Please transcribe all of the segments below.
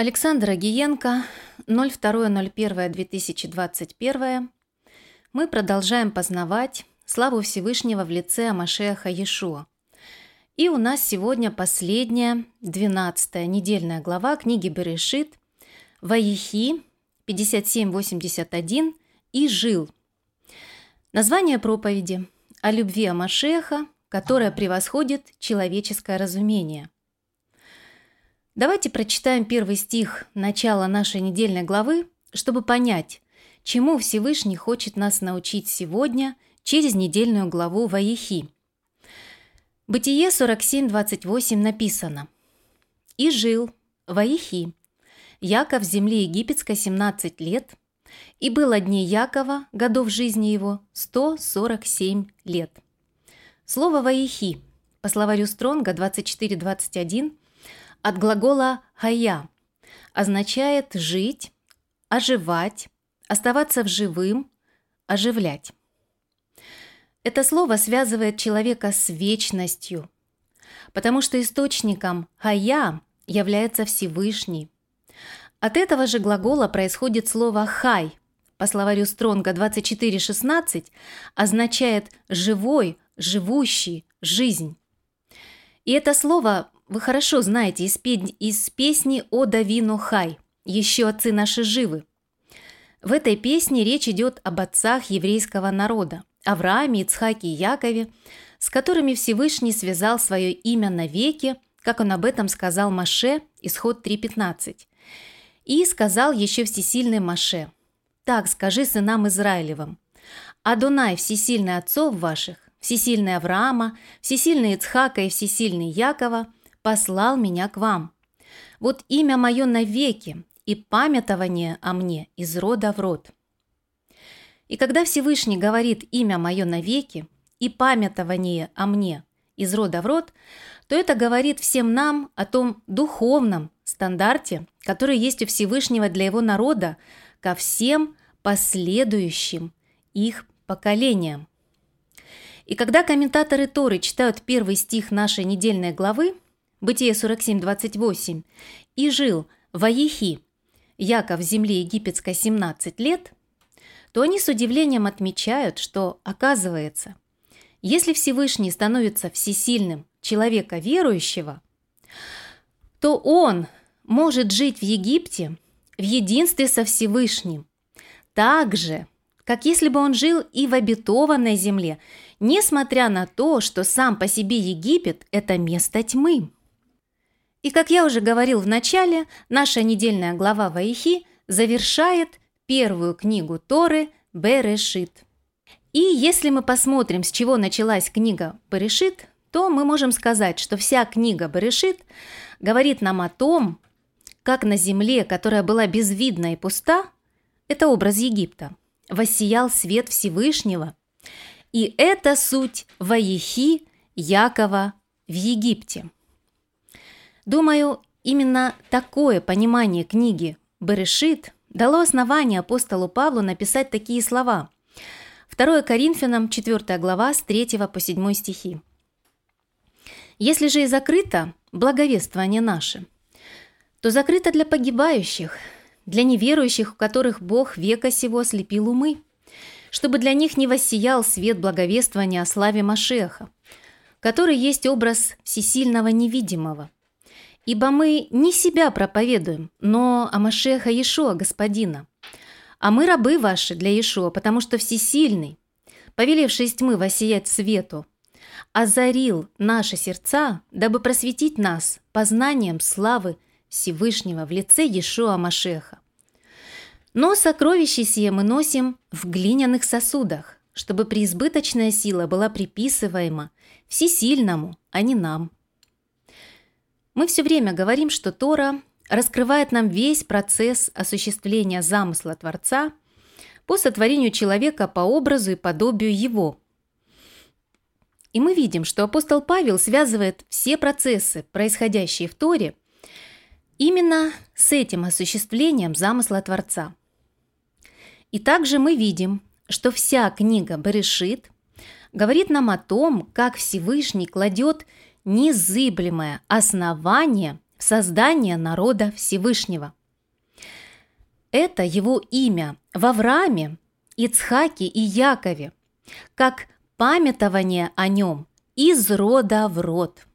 Александра Гиенко, 02.01.2021. Мы продолжаем познавать славу Всевышнего в лице Амашеха Иешуа. И у нас сегодня последняя, 12 недельная глава книги Берешит, Ваихи, 5781 и Жил. Название проповеди о любви Амашеха, которая превосходит человеческое разумение – Давайте прочитаем первый стих начала нашей недельной главы, чтобы понять, чему Всевышний хочет нас научить сегодня через недельную главу Ваихи. Бытие 47.28 написано «И жил Ваихи, Яков в земле египетской 17 лет, и было дней Якова, годов жизни его, 147 лет». Слово «Ваихи» по словарю Стронга 24.21 от глагола «хая» означает «жить», «оживать», «оставаться в живым», «оживлять». Это слово связывает человека с вечностью, потому что источником «хая» является Всевышний. От этого же глагола происходит слово «хай», по словарю Стронга 24.16 означает «живой», «живущий», «жизнь». И это слово вы хорошо знаете из, пе- из песни «О Давину Хай» «Еще отцы наши живы». В этой песне речь идет об отцах еврейского народа – Аврааме, Ицхаке и Якове, с которыми Всевышний связал свое имя навеки, как он об этом сказал Маше, исход 3.15. И сказал еще всесильный Маше, «Так скажи сынам Израилевым, Адонай, всесильный отцов ваших, всесильный Авраама, всесильный Ицхака и всесильный Якова – послал меня к вам. Вот имя мое навеки и памятование о мне из рода в род». И когда Всевышний говорит имя мое навеки и памятование о мне из рода в род, то это говорит всем нам о том духовном стандарте, который есть у Всевышнего для его народа ко всем последующим их поколениям. И когда комментаторы Торы читают первый стих нашей недельной главы, Бытие 47.28, и жил в Аихи, Яков в земле египетской 17 лет, то они с удивлением отмечают, что, оказывается, если Всевышний становится всесильным человека верующего, то он может жить в Египте в единстве со Всевышним, так же, как если бы он жил и в обетованной земле, несмотря на то, что сам по себе Египет – это место тьмы. И, как я уже говорил в начале, наша недельная глава Ваихи завершает первую книгу Торы Берешит. И если мы посмотрим, с чего началась книга Берешит, то мы можем сказать, что вся книга Берешит говорит нам о том, как на земле, которая была безвидна и пуста, это образ Египта, воссиял свет Всевышнего. И это суть Ваихи Якова в Египте. Думаю, именно такое понимание книги «Берешит» дало основание апостолу Павлу написать такие слова. 2 Коринфянам, 4 глава, с 3 по 7 стихи. «Если же и закрыто благовествование наше, то закрыто для погибающих, для неверующих, у которых Бог века сего слепил умы, чтобы для них не воссиял свет благовествования о славе Машеха, который есть образ всесильного невидимого, Ибо мы не себя проповедуем, но о Машеха Иешуа, Господина. А мы рабы ваши для Иешуа, потому что Всесильный, повелевший из тьмы воссиять свету, озарил наши сердца, дабы просветить нас познанием славы Всевышнего в лице Иешуа Машеха. Но сокровище сие мы носим в глиняных сосудах, чтобы преизбыточная сила была приписываема всесильному, а не нам. Мы все время говорим, что Тора раскрывает нам весь процесс осуществления замысла Творца по сотворению человека по образу и подобию его. И мы видим, что апостол Павел связывает все процессы, происходящие в Торе, именно с этим осуществлением замысла Творца. И также мы видим, что вся книга Берешит говорит нам о том, как Всевышний кладет незыблемое основание в создание народа Всевышнего. Это его имя в Аврааме, Ицхаке и Якове, как памятование о нем из рода в род.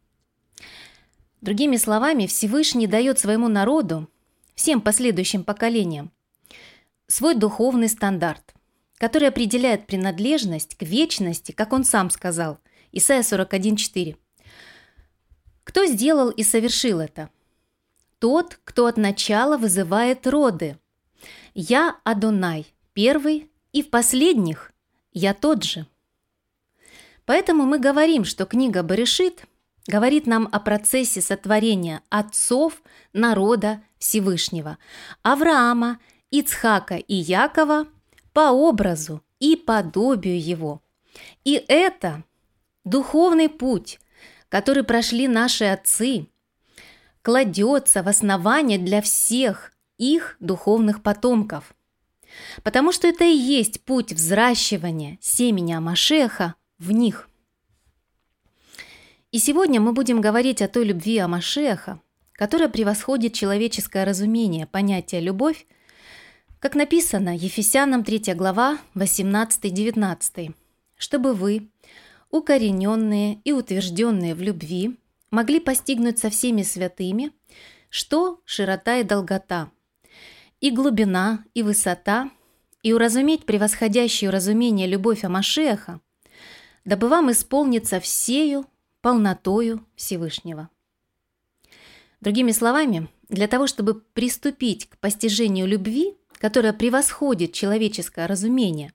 Другими словами, Всевышний дает своему народу, всем последующим поколениям, свой духовный стандарт, который определяет принадлежность к вечности, как он сам сказал, Исайя 41.4. Кто сделал и совершил это? Тот, кто от начала вызывает роды. Я Адонай, первый, и в последних я тот же. Поэтому мы говорим, что книга Баришит говорит нам о процессе сотворения отцов народа Всевышнего, Авраама, Ицхака и Якова по образу и подобию его. И это духовный путь, который прошли наши отцы, кладется в основание для всех их духовных потомков. Потому что это и есть путь взращивания семени Амашеха в них. И сегодня мы будем говорить о той любви Амашеха, которая превосходит человеческое разумение понятия «любовь», как написано Ефесянам 3 глава 18-19, чтобы вы, укорененные и утвержденные в любви, могли постигнуть со всеми святыми, что широта и долгота, и глубина, и высота, и уразуметь превосходящую разумение любовь Амашеха, дабы вам исполниться всею полнотою Всевышнего. Другими словами, для того, чтобы приступить к постижению любви, которая превосходит человеческое разумение –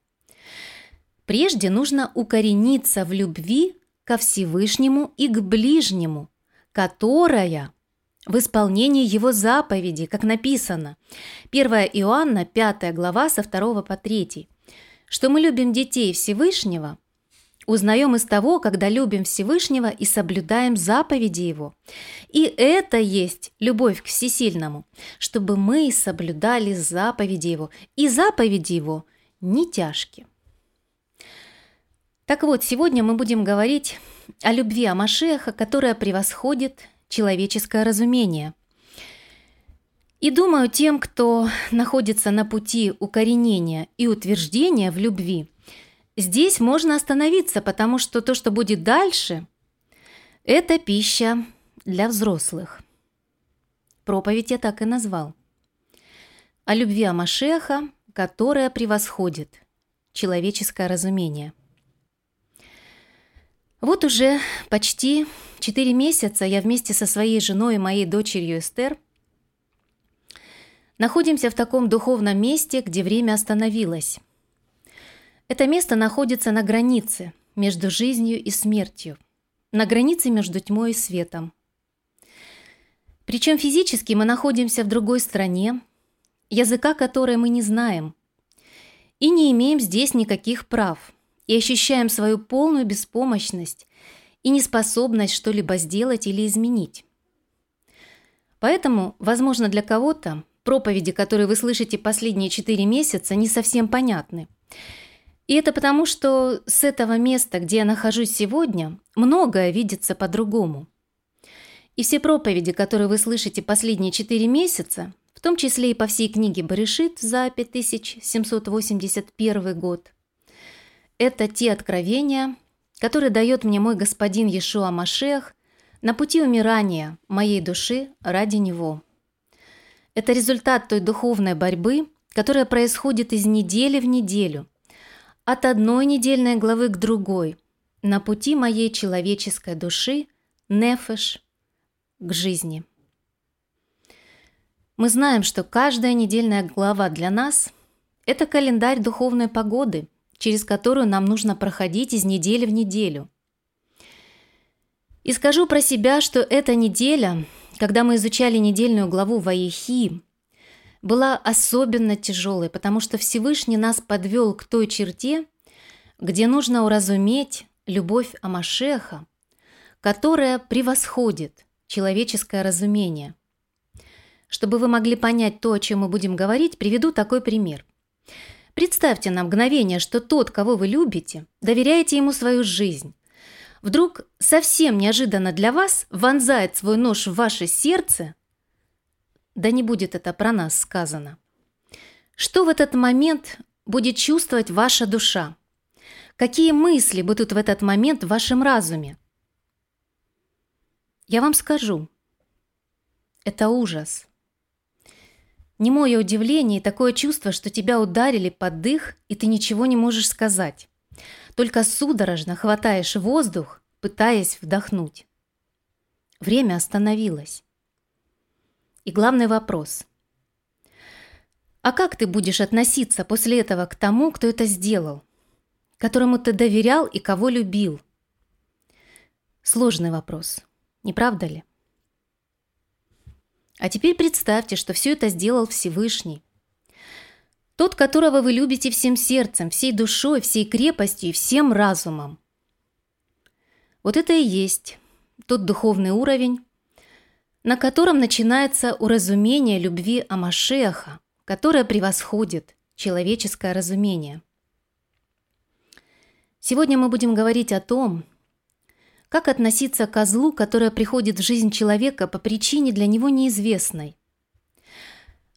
Прежде нужно укорениться в любви ко Всевышнему и к ближнему, которая в исполнении его заповеди, как написано, 1 Иоанна, 5 глава, со 2 по 3, что мы любим детей Всевышнего, узнаем из того, когда любим Всевышнего и соблюдаем заповеди Его. И это есть любовь к Всесильному, чтобы мы соблюдали заповеди Его, и заповеди Его не тяжкие. Так вот, сегодня мы будем говорить о любви Амашеха, которая превосходит человеческое разумение. И думаю, тем, кто находится на пути укоренения и утверждения в любви, здесь можно остановиться, потому что то, что будет дальше, это пища для взрослых. Проповедь я так и назвал. О любви Амашеха, которая превосходит человеческое разумение – вот уже почти 4 месяца я вместе со своей женой и моей дочерью Эстер находимся в таком духовном месте, где время остановилось. Это место находится на границе между жизнью и смертью, на границе между тьмой и светом. Причем физически мы находимся в другой стране, языка которой мы не знаем, и не имеем здесь никаких прав – и ощущаем свою полную беспомощность и неспособность что-либо сделать или изменить. Поэтому, возможно, для кого-то проповеди, которые вы слышите последние четыре месяца, не совсем понятны. И это потому, что с этого места, где я нахожусь сегодня, многое видится по-другому. И все проповеди, которые вы слышите последние четыре месяца, в том числе и по всей книге Баришит за 5781 год, это те откровения, которые дает мне мой господин Иешуа Машех на пути умирания моей души ради Него. Это результат той духовной борьбы, которая происходит из недели в неделю, от одной недельной главы к другой, на пути моей человеческой души, нефеш, к жизни. Мы знаем, что каждая недельная глава для нас – это календарь духовной погоды – через которую нам нужно проходить из недели в неделю. И скажу про себя, что эта неделя, когда мы изучали недельную главу Ваехи, была особенно тяжелой, потому что Всевышний нас подвел к той черте, где нужно уразуметь любовь Амашеха, которая превосходит человеческое разумение. Чтобы вы могли понять то, о чем мы будем говорить, приведу такой пример. Представьте на мгновение, что тот, кого вы любите, доверяете ему свою жизнь. Вдруг совсем неожиданно для вас вонзает свой нож в ваше сердце да не будет это про нас сказано. Что в этот момент будет чувствовать ваша душа? Какие мысли будут в этот момент в вашем разуме? Я вам скажу. Это ужас. Немое удивление и такое чувство, что тебя ударили под дых, и ты ничего не можешь сказать. Только судорожно хватаешь воздух, пытаясь вдохнуть. Время остановилось. И главный вопрос. А как ты будешь относиться после этого к тому, кто это сделал? Которому ты доверял и кого любил? Сложный вопрос, не правда ли? А теперь представьте, что все это сделал Всевышний. Тот, которого вы любите всем сердцем, всей душой, всей крепостью и всем разумом. Вот это и есть тот духовный уровень, на котором начинается уразумение любви Амашеха, которое превосходит человеческое разумение. Сегодня мы будем говорить о том, как относиться к козлу, которое приходит в жизнь человека по причине для него неизвестной.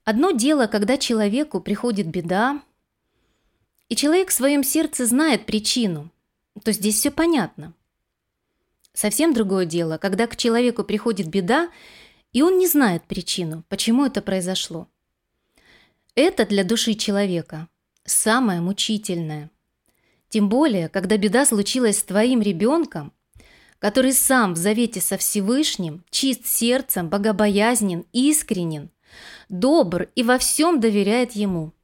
Одно дело, когда человеку приходит беда, и человек в своем сердце знает причину, то здесь все понятно. Совсем другое дело, когда к человеку приходит беда, и он не знает причину, почему это произошло. Это для души человека самое мучительное. Тем более, когда беда случилась с твоим ребенком – который сам в завете со Всевышним, чист сердцем, богобоязнен, искренен, добр и во всем доверяет Ему.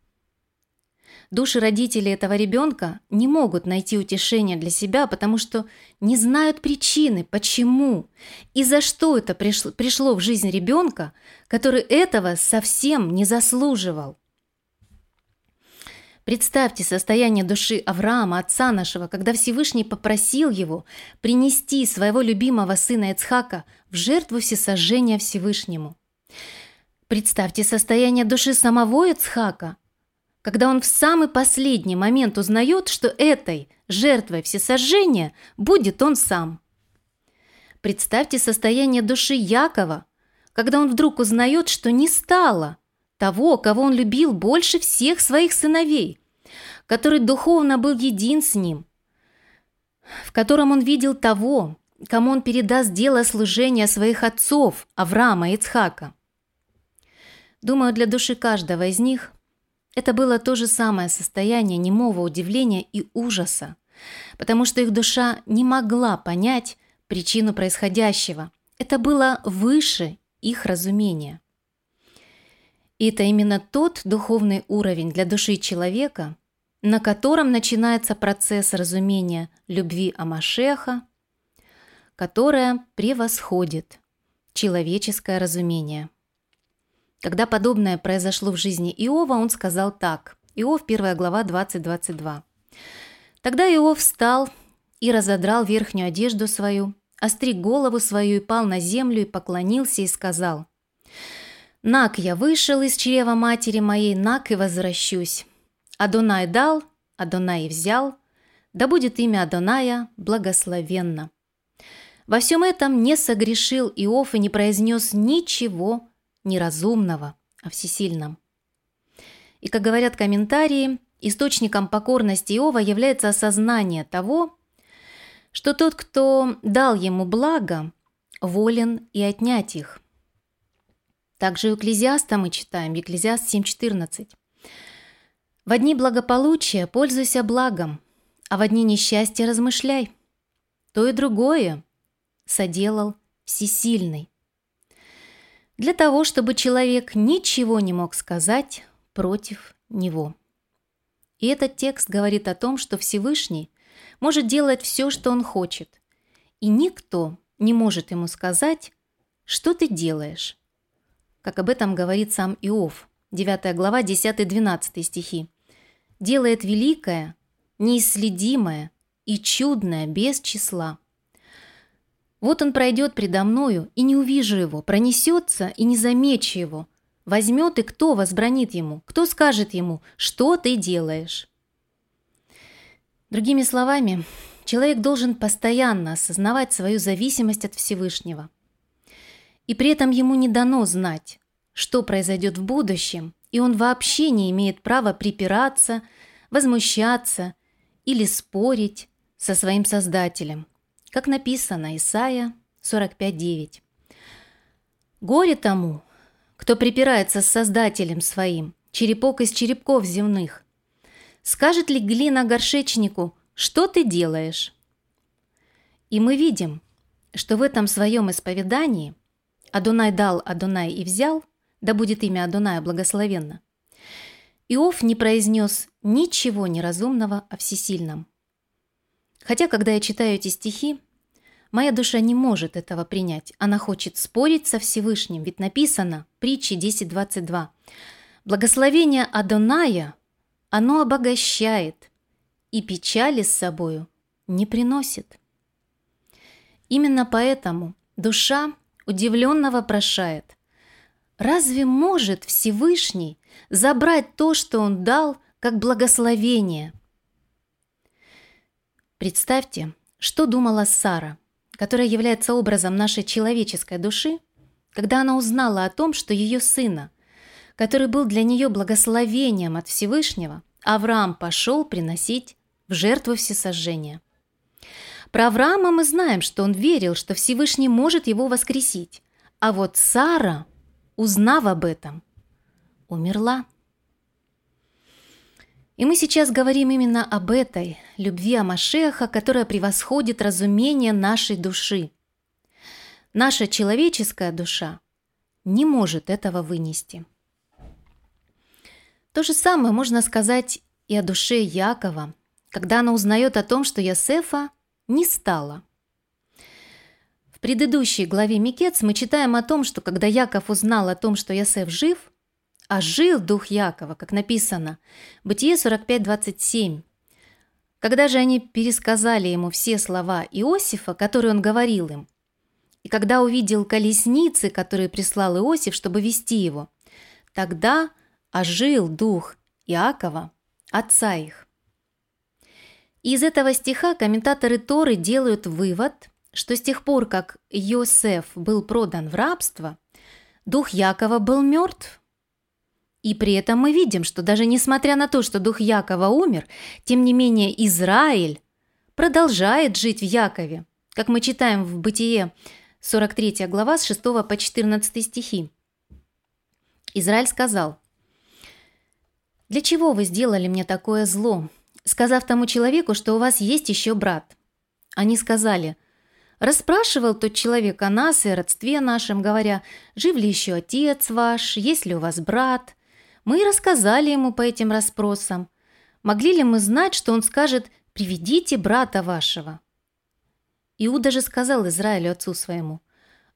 Души родителей этого ребенка не могут найти утешения для себя, потому что не знают причины, почему и за что это пришло, пришло в жизнь ребенка, который этого совсем не заслуживал. Представьте состояние души Авраама, отца нашего, когда Всевышний попросил его принести своего любимого сына Ицхака в жертву всесожжения Всевышнему. Представьте состояние души самого Ицхака, когда он в самый последний момент узнает, что этой жертвой всесожжения будет он сам. Представьте состояние души Якова, когда он вдруг узнает, что не стало того, кого он любил больше всех своих сыновей, который духовно был един с ним, в котором он видел того, кому он передаст дело служения своих отцов, Авраама и Ицхака. Думаю, для души каждого из них это было то же самое состояние немого удивления и ужаса, потому что их душа не могла понять причину происходящего. Это было выше их разумения. И это именно тот духовный уровень для души человека, на котором начинается процесс разумения любви Амашеха, которая превосходит человеческое разумение. Когда подобное произошло в жизни Иова, он сказал так. Иов, 1 глава, 20-22. «Тогда Иов встал и разодрал верхнюю одежду свою, остриг голову свою и пал на землю и поклонился и сказал, «Нак я вышел из чрева матери моей, нак и возвращусь. Адонай дал, Адонай взял, да будет имя Адоная благословенно. Во всем этом не согрешил Иов и не произнес ничего неразумного о всесильном. И, как говорят комментарии, источником покорности Иова является осознание того, что тот, кто дал ему благо, волен и отнять их. Также у Экклезиаста мы читаем, Екклезиаст 7.14. В одни благополучия пользуйся благом, а в одни несчастья размышляй. То и другое соделал всесильный. Для того, чтобы человек ничего не мог сказать против него. И этот текст говорит о том, что Всевышний может делать все, что он хочет, и никто не может ему сказать, что ты делаешь. Как об этом говорит сам Иов – 9 глава, 10-12 стихи, делает великое, неисследимое и чудное без числа. Вот он пройдет предо мною, и не увижу его, пронесется, и не замечу его. Возьмет, и кто возбранит ему? Кто скажет ему, что ты делаешь? Другими словами, человек должен постоянно осознавать свою зависимость от Всевышнего. И при этом ему не дано знать, что произойдет в будущем, и он вообще не имеет права припираться, возмущаться или спорить со своим Создателем, как написано Исаия 45.9. «Горе тому, кто припирается с Создателем своим, черепок из черепков земных. Скажет ли глина горшечнику, что ты делаешь?» И мы видим, что в этом своем исповедании «Адонай дал, Адонай и взял», да будет имя Адоная благословенно, Иов не произнес ничего неразумного о всесильном. Хотя, когда я читаю эти стихи, моя душа не может этого принять. Она хочет спорить со Всевышним, ведь написано, притчи 10.22, «Благословение Адоная, оно обогащает, и печали с собою не приносит». Именно поэтому душа удивленно вопрошает, разве может Всевышний забрать то, что Он дал, как благословение? Представьте, что думала Сара, которая является образом нашей человеческой души, когда она узнала о том, что ее сына, который был для нее благословением от Всевышнего, Авраам пошел приносить в жертву всесожжения. Про Авраама мы знаем, что он верил, что Всевышний может его воскресить. А вот Сара, узнав об этом, умерла. И мы сейчас говорим именно об этой любви Амашеха, которая превосходит разумение нашей души. Наша человеческая душа не может этого вынести. То же самое можно сказать и о душе Якова, когда она узнает о том, что Ясефа не стало. В предыдущей главе Микец мы читаем о том, что когда Яков узнал о том, что Ясеф жив, а жил дух Якова, как написано, Бытие 45.27, когда же они пересказали ему все слова Иосифа, которые он говорил им, и когда увидел колесницы, которые прислал Иосиф, чтобы вести его, тогда ожил дух Иакова, отца их. Из этого стиха комментаторы Торы делают вывод, что с тех пор, как Йосеф был продан в рабство, дух Якова был мертв. И при этом мы видим, что даже несмотря на то, что дух Якова умер, тем не менее Израиль продолжает жить в Якове, как мы читаем в Бытие 43 глава с 6 по 14 стихи. Израиль сказал, «Для чего вы сделали мне такое зло, сказав тому человеку, что у вас есть еще брат. Они сказали, расспрашивал тот человек о нас и о родстве нашем, говоря, жив ли еще отец ваш, есть ли у вас брат. Мы рассказали ему по этим расспросам. Могли ли мы знать, что он скажет «приведите брата вашего»? Иуда же сказал Израилю отцу своему,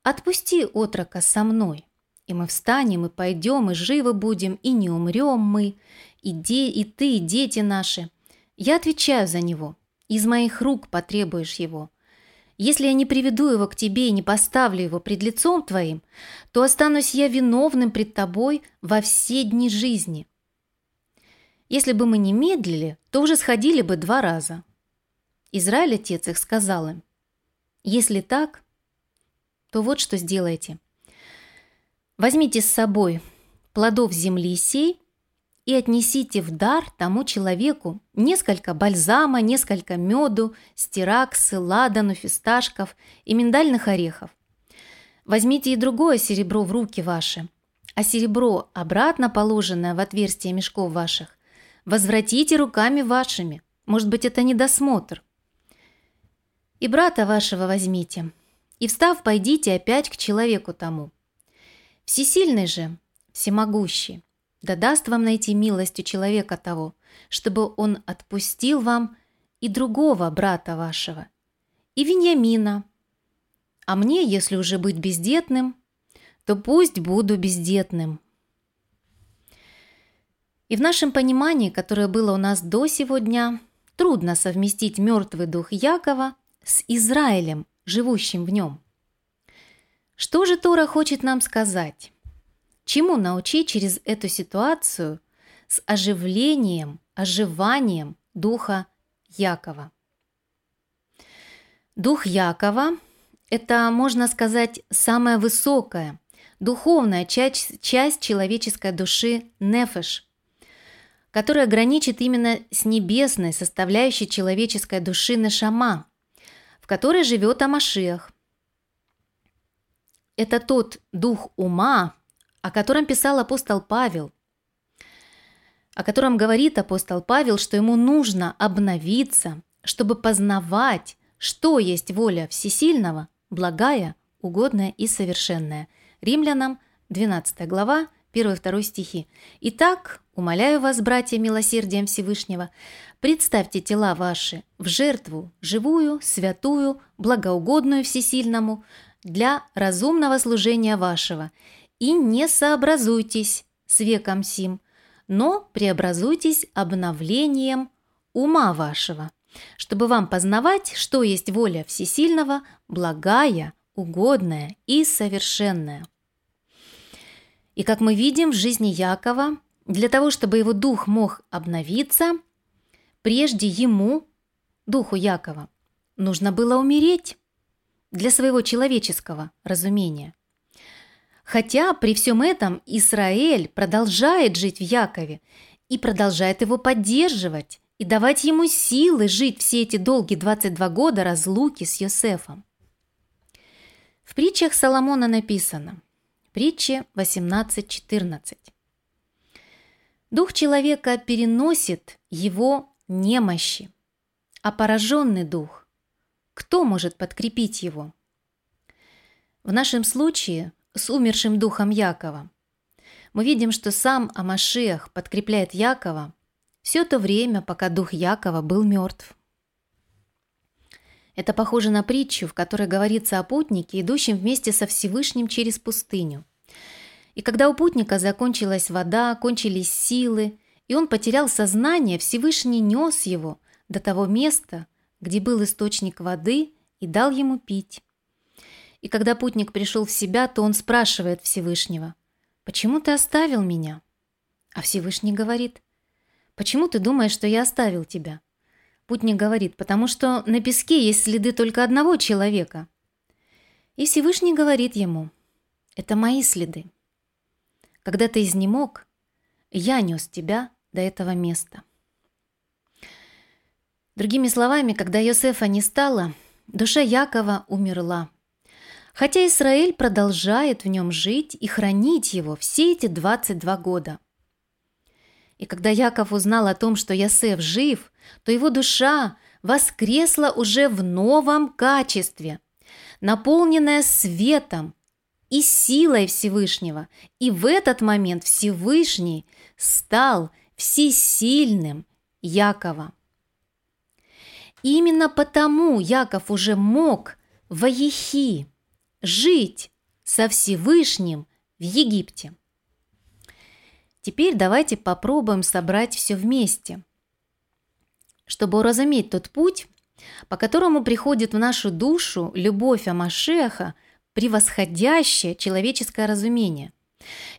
«Отпусти отрока со мной, и мы встанем и пойдем, и живы будем, и не умрем мы, и, де, и ты, и дети наши, я отвечаю за него. Из моих рук потребуешь его. Если я не приведу его к тебе и не поставлю его пред лицом твоим, то останусь я виновным пред тобой во все дни жизни. Если бы мы не медлили, то уже сходили бы два раза. Израиль, отец их, сказал им, если так, то вот что сделайте. Возьмите с собой плодов земли сей и отнесите в дар тому человеку несколько бальзама, несколько меду, стираксы, ладану, фисташков и миндальных орехов. Возьмите и другое серебро в руки ваши, а серебро, обратно положенное в отверстие мешков ваших, возвратите руками вашими. Может быть, это недосмотр. И брата вашего возьмите, и, встав, пойдите опять к человеку тому. Всесильный же, всемогущий, да даст вам найти милость у человека того, чтобы он отпустил вам и другого брата вашего, и Вениамина. А мне, если уже быть бездетным, то пусть буду бездетным. И в нашем понимании, которое было у нас до сего дня, трудно совместить мертвый дух Якова с Израилем, живущим в нем. Что же Тора хочет нам сказать? Чему научить через эту ситуацию с оживлением, оживанием духа Якова? Дух Якова – это, можно сказать, самое высокое, духовная часть, часть человеческой души нефеш, которая граничит именно с небесной составляющей человеческой души нешама, в которой живет Амашиах. Это тот дух ума, о котором писал апостол Павел, о котором говорит апостол Павел, что ему нужно обновиться, чтобы познавать, что есть воля Всесильного, благая, угодная и совершенная. Римлянам 12 глава, 1-2 стихи. Итак, умоляю вас, братья, милосердием Всевышнего, представьте тела ваши в жертву, живую, святую, благоугодную Всесильному, для разумного служения вашего, и не сообразуйтесь с веком сим, но преобразуйтесь обновлением ума вашего, чтобы вам познавать, что есть воля Всесильного, благая, угодная и совершенная. И как мы видим в жизни Якова, для того, чтобы его дух мог обновиться, прежде ему, духу Якова, нужно было умереть для своего человеческого разумения. Хотя при всем этом Израиль продолжает жить в Якове и продолжает его поддерживать и давать ему силы жить все эти долгие 22 года разлуки с Йосефом. В притчах Соломона написано, притче 18.14. Дух человека переносит его немощи, а пораженный дух, кто может подкрепить его? В нашем случае с умершим духом Якова мы видим, что сам Амашех подкрепляет Якова все то время, пока дух Якова был мертв. Это похоже на притчу, в которой говорится о путнике, идущем вместе со Всевышним через пустыню. И когда у путника закончилась вода, кончились силы, и он потерял сознание, Всевышний нес его до того места, где был источник воды, и дал ему пить. И когда путник пришел в себя, то он спрашивает Всевышнего, «Почему ты оставил меня?» А Всевышний говорит, «Почему ты думаешь, что я оставил тебя?» Путник говорит, «Потому что на песке есть следы только одного человека». И Всевышний говорит ему, «Это мои следы. Когда ты изнемог, я нес тебя до этого места». Другими словами, когда Йосефа не стало, душа Якова умерла. Хотя Израиль продолжает в нем жить и хранить его все эти 22 года. И когда Яков узнал о том, что Йосеф жив, то его душа воскресла уже в новом качестве, наполненная светом и силой Всевышнего. И в этот момент Всевышний стал всесильным Якова. Именно потому Яков уже мог в Аехи жить со Всевышним в Египте. Теперь давайте попробуем собрать все вместе, чтобы уразуметь тот путь, по которому приходит в нашу душу любовь Амашеха, превосходящее человеческое разумение.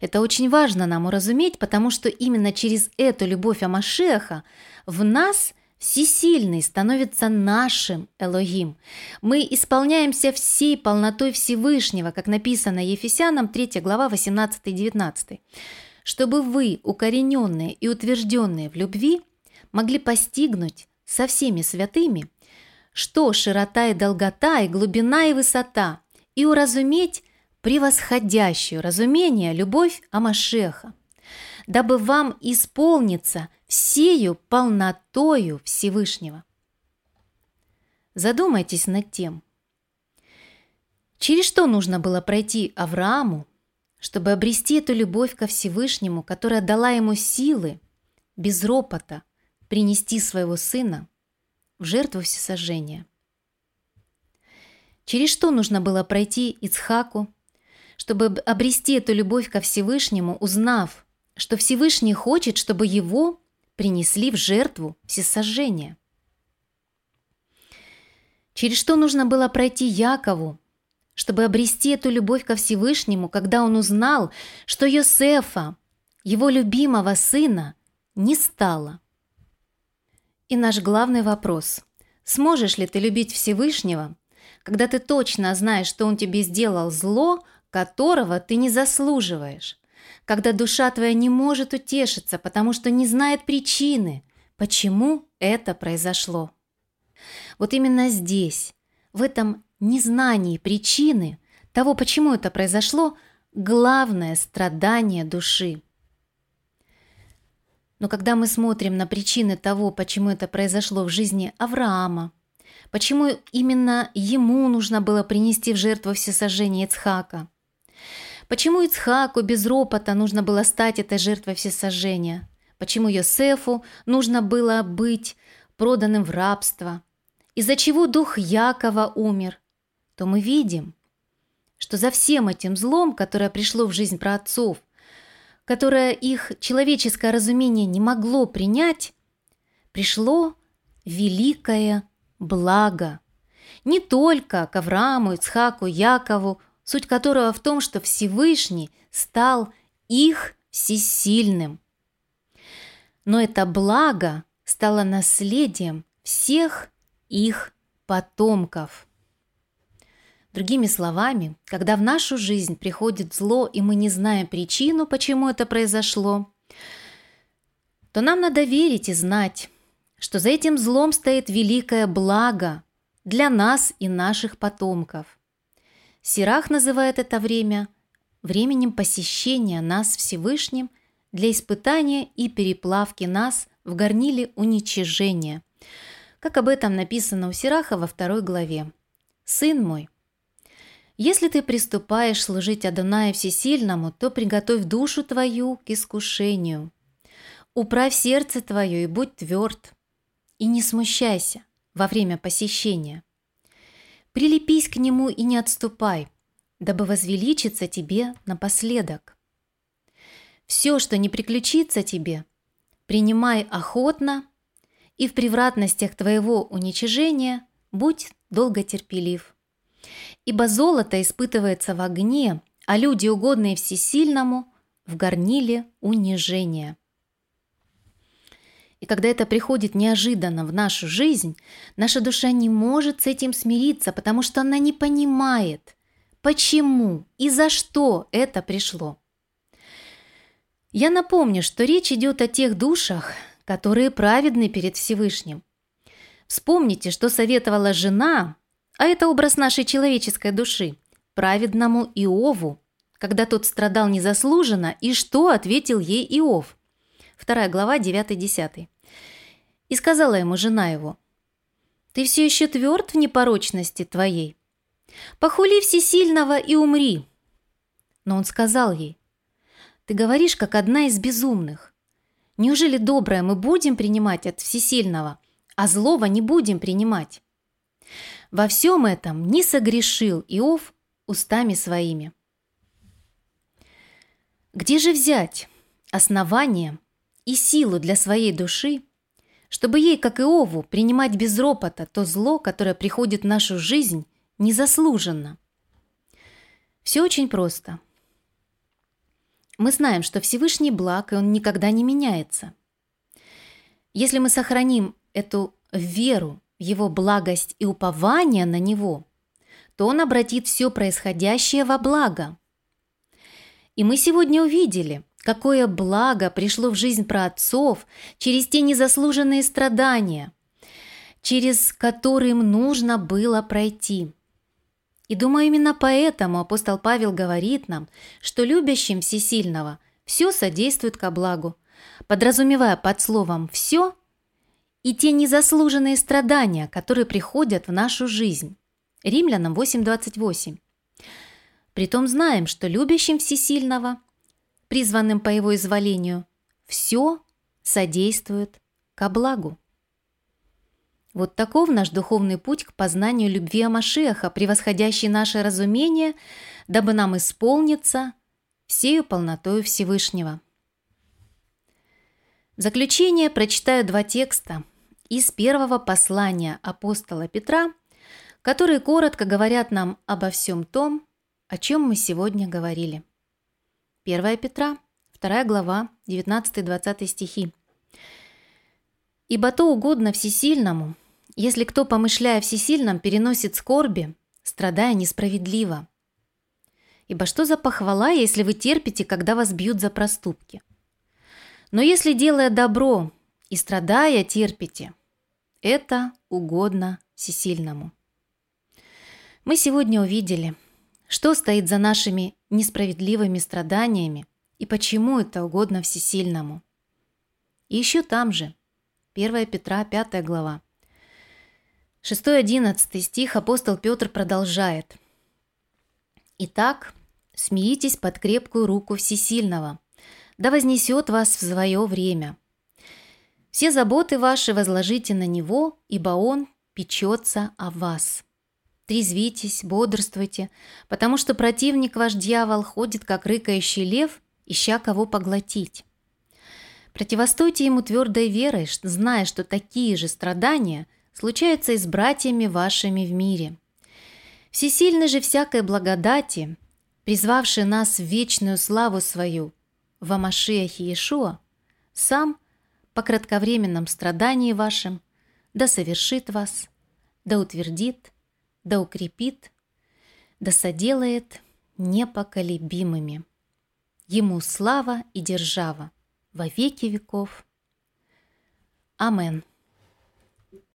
Это очень важно нам уразуметь, потому что именно через эту любовь Амашеха в нас – Всесильный становится нашим Элогим. Мы исполняемся всей полнотой Всевышнего, как написано Ефесянам 3 глава 18-19. Чтобы вы, укорененные и утвержденные в любви, могли постигнуть со всеми святыми, что широта и долгота, и глубина и высота, и уразуметь превосходящую разумение любовь Амашеха, дабы вам исполниться всею полнотою Всевышнего. Задумайтесь над тем, через что нужно было пройти Аврааму, чтобы обрести эту любовь ко Всевышнему, которая дала ему силы без ропота принести своего сына в жертву всесожжения. Через что нужно было пройти Ицхаку, чтобы обрести эту любовь ко Всевышнему, узнав, что Всевышний хочет, чтобы его принесли в жертву всесожжения. Через что нужно было пройти Якову, чтобы обрести эту любовь ко Всевышнему, когда он узнал, что Йосефа, его любимого сына, не стало. И наш главный вопрос – сможешь ли ты любить Всевышнего, когда ты точно знаешь, что он тебе сделал зло, которого ты не заслуживаешь, когда душа твоя не может утешиться, потому что не знает причины, почему это произошло. Вот именно здесь, в этом незнании причины того, почему это произошло, главное страдание души. Но когда мы смотрим на причины того, почему это произошло в жизни Авраама, почему именно ему нужно было принести в жертву всесожжение Ицхака, почему Ицхаку без ропота нужно было стать этой жертвой всесожжения, почему Йосефу нужно было быть проданным в рабство, из-за чего дух Якова умер, то мы видим, что за всем этим злом, которое пришло в жизнь праотцов, которое их человеческое разумение не могло принять, пришло великое благо. Не только к Аврааму, Ицхаку, Якову, суть которого в том, что Всевышний стал их всесильным. Но это благо стало наследием всех их потомков. Другими словами, когда в нашу жизнь приходит зло, и мы не знаем причину, почему это произошло, то нам надо верить и знать, что за этим злом стоит великое благо для нас и наших потомков. Сирах называет это время временем посещения нас Всевышним для испытания и переплавки нас в горниле уничижения, как об этом написано у Сираха во второй главе. «Сын мой, если ты приступаешь служить Адонаю Всесильному, то приготовь душу твою к искушению. Управь сердце твое и будь тверд. И не смущайся во время посещения. Прилепись к нему и не отступай, дабы возвеличиться тебе напоследок. Все, что не приключится тебе, принимай охотно, и в превратностях твоего уничижения будь долготерпелив. Ибо золото испытывается в огне, а люди, угодные всесильному, в горниле унижения. И когда это приходит неожиданно в нашу жизнь, наша душа не может с этим смириться, потому что она не понимает, почему и за что это пришло. Я напомню, что речь идет о тех душах, которые праведны перед Всевышним. Вспомните, что советовала жена а это образ нашей человеческой души, праведному Иову, когда тот страдал незаслуженно, и что ответил ей Иов? Вторая глава, 9-10. И сказала ему жена его, «Ты все еще тверд в непорочности твоей. Похули всесильного и умри». Но он сказал ей, «Ты говоришь, как одна из безумных. Неужели доброе мы будем принимать от всесильного, а злого не будем принимать?» Во всем этом не согрешил Иов устами своими. Где же взять основание и силу для своей души, чтобы ей, как Иову, принимать без ропота то зло, которое приходит в нашу жизнь незаслуженно? Все очень просто. Мы знаем, что Всевышний благ, и Он никогда не меняется. Если мы сохраним эту веру его благость и упование на Него, то Он обратит все происходящее во благо. И мы сегодня увидели, какое благо пришло в жизнь праотцов через те незаслуженные страдания, через которые им нужно было пройти. И думаю, именно поэтому апостол Павел говорит нам, что любящим Всесильного все содействует ко благу, подразумевая под словом «все» и те незаслуженные страдания, которые приходят в нашу жизнь. Римлянам 8.28. Притом знаем, что любящим Всесильного, призванным по его изволению, все содействует ко благу. Вот таков наш духовный путь к познанию любви Амашеха, превосходящий наше разумение, дабы нам исполниться всею полнотою Всевышнего. В заключение прочитаю два текста – из первого послания апостола Петра, которые коротко говорят нам обо всем том, о чем мы сегодня говорили. 1 Петра, 2 глава, 19-20 стихи. «Ибо то угодно всесильному, если кто, помышляя всесильном, переносит скорби, страдая несправедливо. Ибо что за похвала, если вы терпите, когда вас бьют за проступки? Но если, делая добро и страдая, терпите, это угодно всесильному. Мы сегодня увидели, что стоит за нашими несправедливыми страданиями и почему это угодно всесильному. И еще там же, 1 Петра, 5 глава, 6-11 стих апостол Петр продолжает. «Итак, смейтесь под крепкую руку Всесильного, да вознесет вас в свое время. Все заботы ваши возложите на Него, ибо Он печется о вас. Трезвитесь, бодрствуйте, потому что противник ваш дьявол ходит, как рыкающий лев, ища кого поглотить. Противостойте ему твердой верой, зная, что такие же страдания – случается и с братьями вашими в мире. Всесильный же всякой благодати, призвавший нас в вечную славу свою, во Машиахе Иешуа, сам по кратковременном страдании вашим да совершит вас, да утвердит, да укрепит, да соделает непоколебимыми. Ему слава и держава во веки веков. Амен.